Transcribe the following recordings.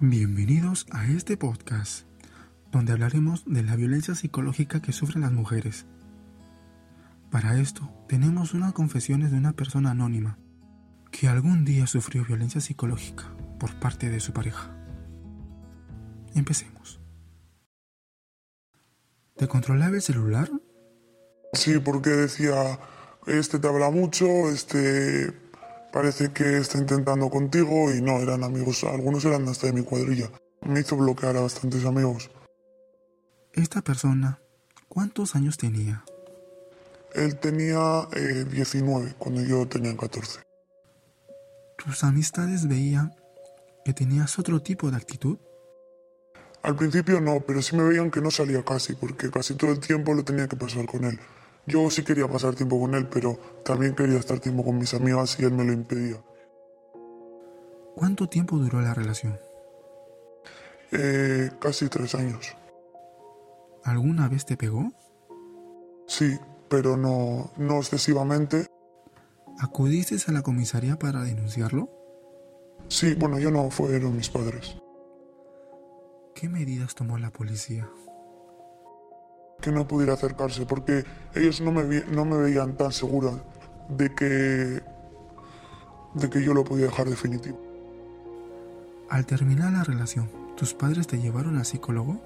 Bienvenidos a este podcast, donde hablaremos de la violencia psicológica que sufren las mujeres. Para esto, tenemos unas confesiones de una persona anónima que algún día sufrió violencia psicológica por parte de su pareja. Empecemos. ¿Te controlaba el celular? Sí, porque decía, este te habla mucho, este parece que está intentando contigo y no, eran amigos, algunos eran hasta de mi cuadrilla. Me hizo bloquear a bastantes amigos. Esta persona, ¿cuántos años tenía? Él tenía 19 eh, cuando yo tenía 14. ¿Tus amistades veían que tenías otro tipo de actitud? Al principio no, pero sí me veían que no salía casi, porque casi todo el tiempo lo tenía que pasar con él. Yo sí quería pasar tiempo con él, pero también quería estar tiempo con mis amigas y él me lo impedía. ¿Cuánto tiempo duró la relación? Eh, casi tres años. ¿Alguna vez te pegó? Sí, pero no, no excesivamente. ¿Acudiste a la comisaría para denunciarlo? Sí, bueno, yo no, fueron mis padres. ¿Qué medidas tomó la policía? Que no pudiera acercarse, porque ellos no me, no me veían tan segura de que, de que yo lo podía dejar definitivo. Al terminar la relación, ¿tus padres te llevaron al psicólogo?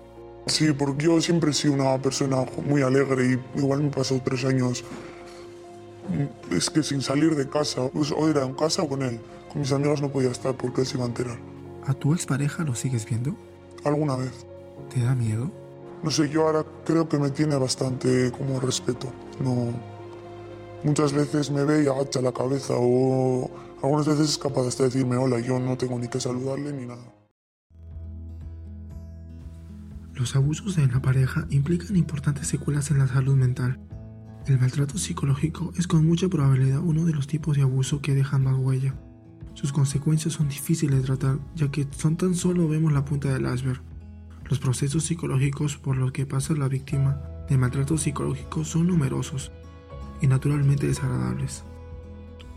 Sí, porque yo siempre he sido una persona muy alegre y igual me pasó tres años. Es que sin salir de casa, pues, o era en casa o con él. Con mis amigos no podía estar porque él se iba a enterar. ¿A tu expareja lo sigues viendo? Alguna vez. ¿Te da miedo? No sé, yo ahora creo que me tiene bastante como respeto. No. Muchas veces me ve y agacha la cabeza o algunas veces es capaz de decirme hola, yo no tengo ni que saludarle ni nada. Los abusos en la pareja implican importantes secuelas en la salud mental. El maltrato psicológico es con mucha probabilidad uno de los tipos de abuso que dejan más huella. Sus consecuencias son difíciles de tratar, ya que son tan solo vemos la punta del iceberg. Los procesos psicológicos por los que pasa la víctima de maltrato psicológico son numerosos y naturalmente desagradables.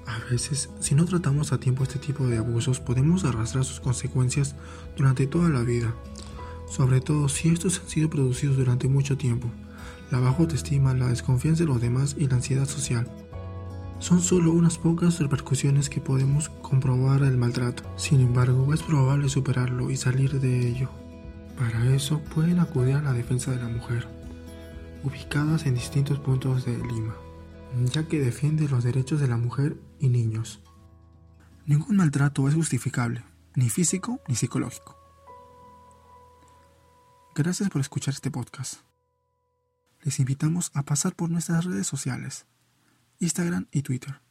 A veces, si no tratamos a tiempo este tipo de abusos, podemos arrastrar sus consecuencias durante toda la vida sobre todo si estos han sido producidos durante mucho tiempo. La baja autoestima, la desconfianza de los demás y la ansiedad social. Son solo unas pocas repercusiones que podemos comprobar del maltrato. Sin embargo, es probable superarlo y salir de ello. Para eso pueden acudir a la defensa de la mujer, ubicadas en distintos puntos de Lima, ya que defiende los derechos de la mujer y niños. Ningún maltrato es justificable, ni físico ni psicológico. Gracias por escuchar este podcast. Les invitamos a pasar por nuestras redes sociales, Instagram y Twitter.